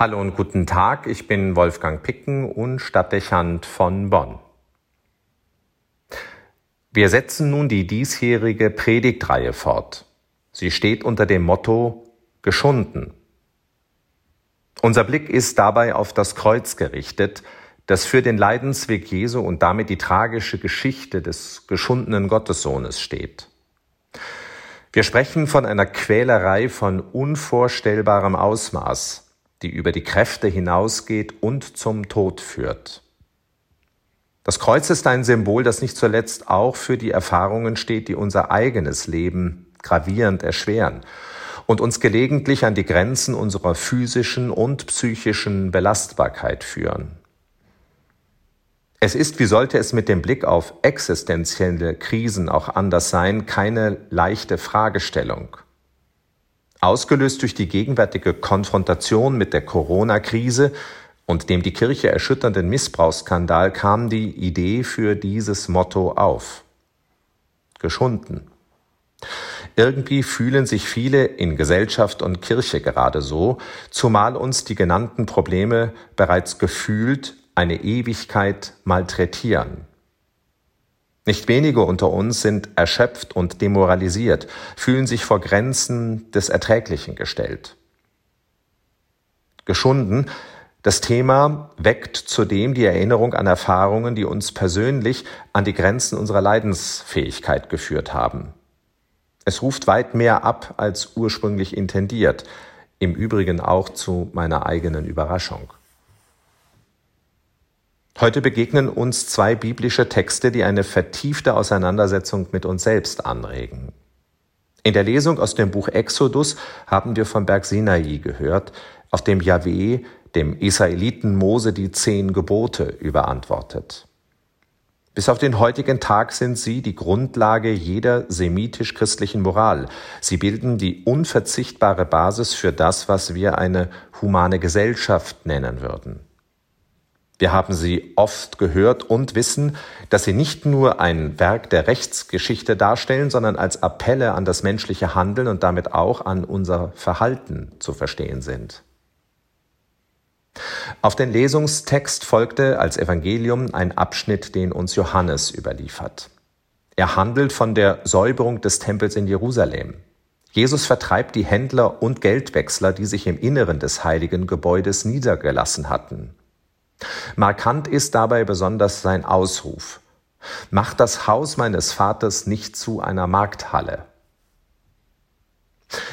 Hallo und guten Tag, ich bin Wolfgang Picken und Stadtdechant von Bonn. Wir setzen nun die diesjährige Predigtreihe fort. Sie steht unter dem Motto Geschunden. Unser Blick ist dabei auf das Kreuz gerichtet, das für den Leidensweg Jesu und damit die tragische Geschichte des geschundenen Gottessohnes steht. Wir sprechen von einer Quälerei von unvorstellbarem Ausmaß, die über die Kräfte hinausgeht und zum Tod führt. Das Kreuz ist ein Symbol, das nicht zuletzt auch für die Erfahrungen steht, die unser eigenes Leben gravierend erschweren und uns gelegentlich an die Grenzen unserer physischen und psychischen Belastbarkeit führen. Es ist, wie sollte es mit dem Blick auf existenzielle Krisen auch anders sein, keine leichte Fragestellung. Ausgelöst durch die gegenwärtige Konfrontation mit der Corona-Krise und dem die Kirche erschütternden Missbrauchsskandal kam die Idee für dieses Motto auf. Geschunden. Irgendwie fühlen sich viele in Gesellschaft und Kirche gerade so, zumal uns die genannten Probleme bereits gefühlt eine Ewigkeit malträtieren. Nicht wenige unter uns sind erschöpft und demoralisiert, fühlen sich vor Grenzen des Erträglichen gestellt. Geschunden, das Thema weckt zudem die Erinnerung an Erfahrungen, die uns persönlich an die Grenzen unserer Leidensfähigkeit geführt haben. Es ruft weit mehr ab als ursprünglich intendiert, im Übrigen auch zu meiner eigenen Überraschung. Heute begegnen uns zwei biblische Texte, die eine vertiefte Auseinandersetzung mit uns selbst anregen. In der Lesung aus dem Buch Exodus haben wir vom Berg Sinai gehört, auf dem Yahweh dem Israeliten Mose die zehn Gebote überantwortet. Bis auf den heutigen Tag sind sie die Grundlage jeder semitisch-christlichen Moral. Sie bilden die unverzichtbare Basis für das, was wir eine humane Gesellschaft nennen würden. Wir haben sie oft gehört und wissen, dass sie nicht nur ein Werk der Rechtsgeschichte darstellen, sondern als Appelle an das menschliche Handeln und damit auch an unser Verhalten zu verstehen sind. Auf den Lesungstext folgte als Evangelium ein Abschnitt, den uns Johannes überliefert. Er handelt von der Säuberung des Tempels in Jerusalem. Jesus vertreibt die Händler und Geldwechsler, die sich im Inneren des heiligen Gebäudes niedergelassen hatten. Markant ist dabei besonders sein Ausruf. Mach das Haus meines Vaters nicht zu einer Markthalle.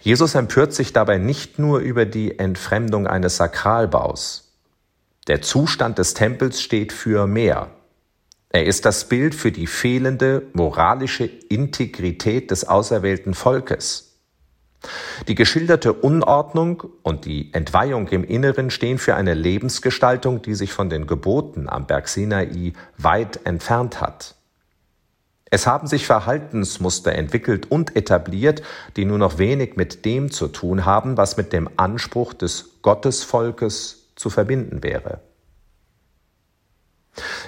Jesus empört sich dabei nicht nur über die Entfremdung eines Sakralbaus. Der Zustand des Tempels steht für mehr. Er ist das Bild für die fehlende moralische Integrität des auserwählten Volkes. Die geschilderte Unordnung und die Entweihung im Inneren stehen für eine Lebensgestaltung, die sich von den Geboten am Berg Sinai weit entfernt hat. Es haben sich Verhaltensmuster entwickelt und etabliert, die nur noch wenig mit dem zu tun haben, was mit dem Anspruch des Gottesvolkes zu verbinden wäre.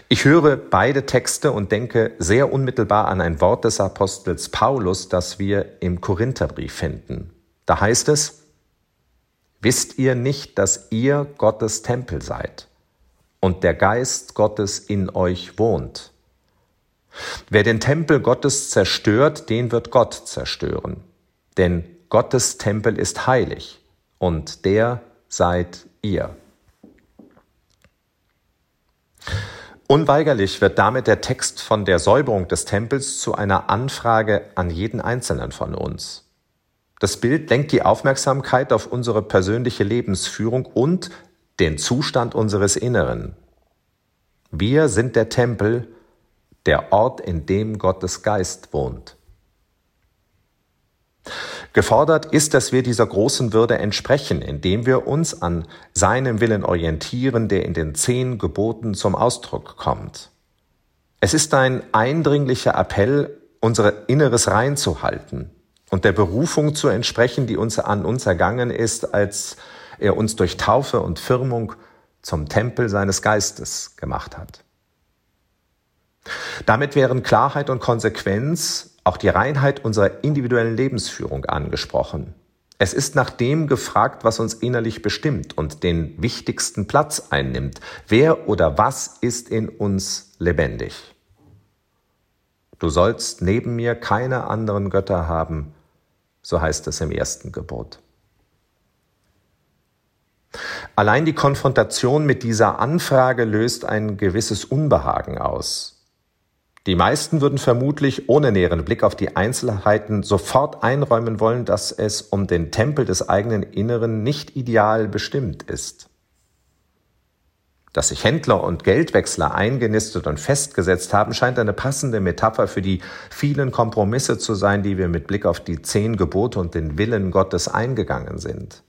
Ich höre beide Texte und denke sehr unmittelbar an ein Wort des Apostels Paulus, das wir im Korintherbrief finden. Da heißt es, Wisst ihr nicht, dass ihr Gottes Tempel seid und der Geist Gottes in euch wohnt? Wer den Tempel Gottes zerstört, den wird Gott zerstören. Denn Gottes Tempel ist heilig und der seid ihr. Unweigerlich wird damit der Text von der Säuberung des Tempels zu einer Anfrage an jeden Einzelnen von uns. Das Bild lenkt die Aufmerksamkeit auf unsere persönliche Lebensführung und den Zustand unseres Inneren. Wir sind der Tempel, der Ort, in dem Gottes Geist wohnt. Gefordert ist, dass wir dieser großen Würde entsprechen, indem wir uns an seinem Willen orientieren, der in den zehn Geboten zum Ausdruck kommt. Es ist ein eindringlicher Appell, unser Inneres reinzuhalten und der Berufung zu entsprechen, die uns an uns ergangen ist, als er uns durch Taufe und Firmung zum Tempel seines Geistes gemacht hat. Damit wären Klarheit und Konsequenz auch die Reinheit unserer individuellen Lebensführung angesprochen. Es ist nach dem gefragt, was uns innerlich bestimmt und den wichtigsten Platz einnimmt. Wer oder was ist in uns lebendig? Du sollst neben mir keine anderen Götter haben, so heißt es im ersten Gebot. Allein die Konfrontation mit dieser Anfrage löst ein gewisses Unbehagen aus. Die meisten würden vermutlich ohne näheren Blick auf die Einzelheiten sofort einräumen wollen, dass es um den Tempel des eigenen Inneren nicht ideal bestimmt ist. Dass sich Händler und Geldwechsler eingenistet und festgesetzt haben, scheint eine passende Metapher für die vielen Kompromisse zu sein, die wir mit Blick auf die zehn Gebote und den Willen Gottes eingegangen sind.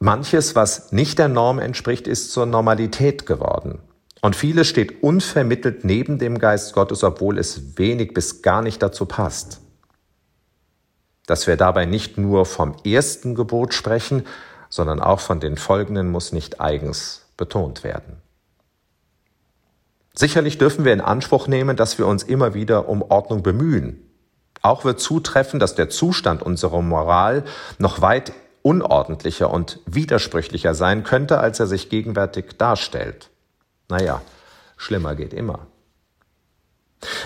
Manches, was nicht der Norm entspricht, ist zur Normalität geworden. Und vieles steht unvermittelt neben dem Geist Gottes, obwohl es wenig bis gar nicht dazu passt. Dass wir dabei nicht nur vom ersten Gebot sprechen, sondern auch von den folgenden muss nicht eigens betont werden. Sicherlich dürfen wir in Anspruch nehmen, dass wir uns immer wieder um Ordnung bemühen. Auch wird zutreffen, dass der Zustand unserer Moral noch weit unordentlicher und widersprüchlicher sein könnte, als er sich gegenwärtig darstellt. Naja, schlimmer geht immer.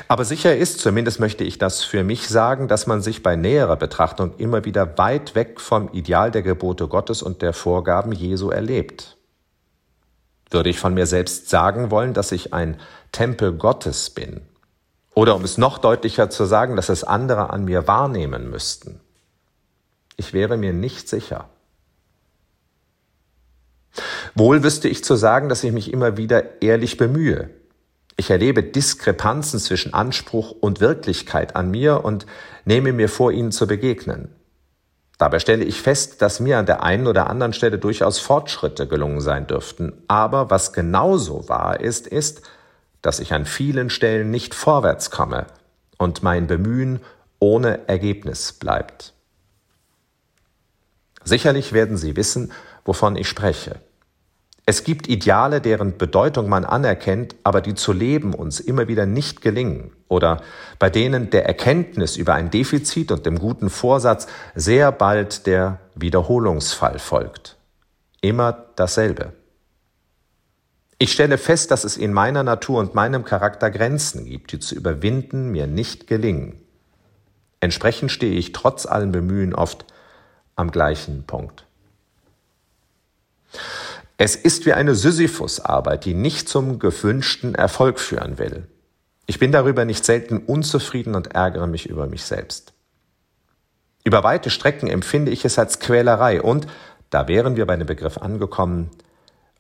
Aber sicher ist, zumindest möchte ich das für mich sagen, dass man sich bei näherer Betrachtung immer wieder weit weg vom Ideal der Gebote Gottes und der Vorgaben Jesu erlebt. Würde ich von mir selbst sagen wollen, dass ich ein Tempel Gottes bin? Oder um es noch deutlicher zu sagen, dass es andere an mir wahrnehmen müssten? Ich wäre mir nicht sicher. Wohl wüsste ich zu sagen, dass ich mich immer wieder ehrlich bemühe. Ich erlebe Diskrepanzen zwischen Anspruch und Wirklichkeit an mir und nehme mir vor, ihnen zu begegnen. Dabei stelle ich fest, dass mir an der einen oder anderen Stelle durchaus Fortschritte gelungen sein dürften. Aber was genauso wahr ist, ist, dass ich an vielen Stellen nicht vorwärts komme und mein Bemühen ohne Ergebnis bleibt. Sicherlich werden Sie wissen, wovon ich spreche. Es gibt Ideale, deren Bedeutung man anerkennt, aber die zu leben uns immer wieder nicht gelingen oder bei denen der Erkenntnis über ein Defizit und dem guten Vorsatz sehr bald der Wiederholungsfall folgt. Immer dasselbe. Ich stelle fest, dass es in meiner Natur und meinem Charakter Grenzen gibt, die zu überwinden mir nicht gelingen. Entsprechend stehe ich trotz allem Bemühen oft am gleichen Punkt. Es ist wie eine Sisyphusarbeit, die nicht zum gewünschten Erfolg führen will. Ich bin darüber nicht selten unzufrieden und ärgere mich über mich selbst. Über weite Strecken empfinde ich es als Quälerei und, da wären wir bei dem Begriff angekommen,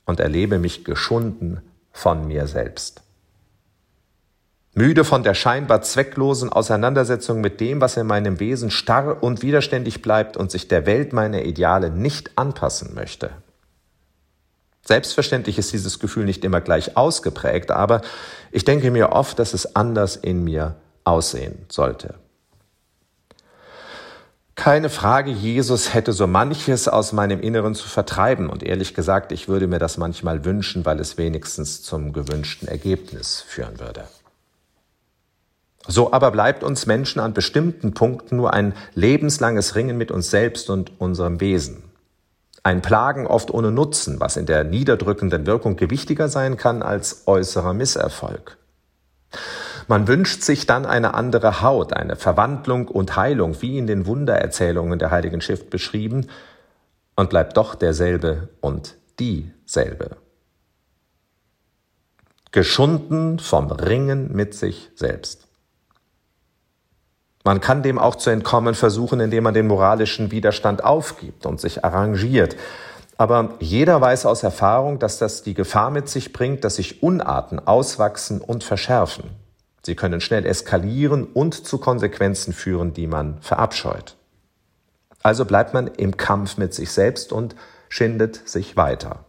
und erlebe mich geschunden von mir selbst. Müde von der scheinbar zwecklosen Auseinandersetzung mit dem, was in meinem Wesen starr und widerständig bleibt und sich der Welt meiner Ideale nicht anpassen möchte. Selbstverständlich ist dieses Gefühl nicht immer gleich ausgeprägt, aber ich denke mir oft, dass es anders in mir aussehen sollte. Keine Frage, Jesus hätte so manches aus meinem Inneren zu vertreiben und ehrlich gesagt, ich würde mir das manchmal wünschen, weil es wenigstens zum gewünschten Ergebnis führen würde. So aber bleibt uns Menschen an bestimmten Punkten nur ein lebenslanges Ringen mit uns selbst und unserem Wesen. Ein Plagen oft ohne Nutzen, was in der niederdrückenden Wirkung gewichtiger sein kann als äußerer Misserfolg. Man wünscht sich dann eine andere Haut, eine Verwandlung und Heilung, wie in den Wundererzählungen der Heiligen Schrift beschrieben, und bleibt doch derselbe und dieselbe. Geschunden vom Ringen mit sich selbst. Man kann dem auch zu entkommen versuchen, indem man den moralischen Widerstand aufgibt und sich arrangiert. Aber jeder weiß aus Erfahrung, dass das die Gefahr mit sich bringt, dass sich Unarten auswachsen und verschärfen. Sie können schnell eskalieren und zu Konsequenzen führen, die man verabscheut. Also bleibt man im Kampf mit sich selbst und schindet sich weiter,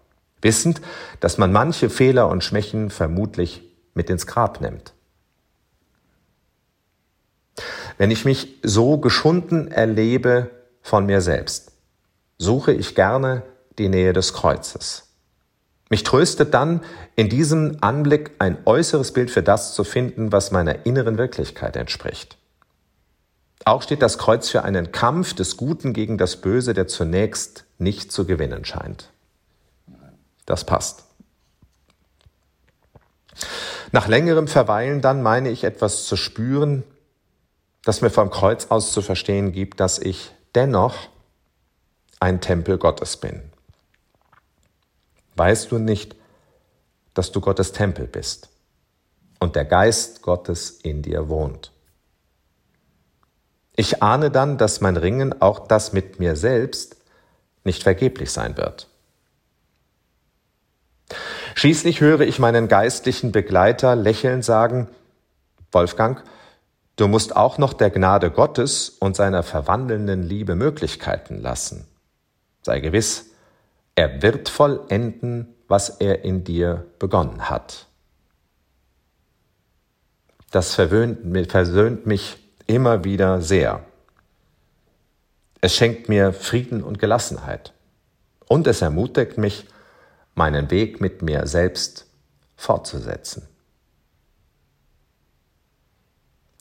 wissend, dass man manche Fehler und Schwächen vermutlich mit ins Grab nimmt. Wenn ich mich so geschunden erlebe von mir selbst, suche ich gerne die Nähe des Kreuzes. Mich tröstet dann, in diesem Anblick ein äußeres Bild für das zu finden, was meiner inneren Wirklichkeit entspricht. Auch steht das Kreuz für einen Kampf des Guten gegen das Böse, der zunächst nicht zu gewinnen scheint. Das passt. Nach längerem Verweilen dann meine ich etwas zu spüren, das mir vom Kreuz aus zu verstehen gibt, dass ich dennoch ein Tempel Gottes bin. Weißt du nicht, dass du Gottes Tempel bist und der Geist Gottes in dir wohnt? Ich ahne dann, dass mein Ringen, auch das mit mir selbst, nicht vergeblich sein wird. Schließlich höre ich meinen geistlichen Begleiter lächelnd sagen, Wolfgang, du musst auch noch der Gnade Gottes und seiner verwandelnden Liebe Möglichkeiten lassen. Sei gewiss, er wird vollenden, was er in dir begonnen hat. Das verwöhnt, versöhnt mich immer wieder sehr. Es schenkt mir Frieden und Gelassenheit. Und es ermutigt mich, meinen Weg mit mir selbst fortzusetzen.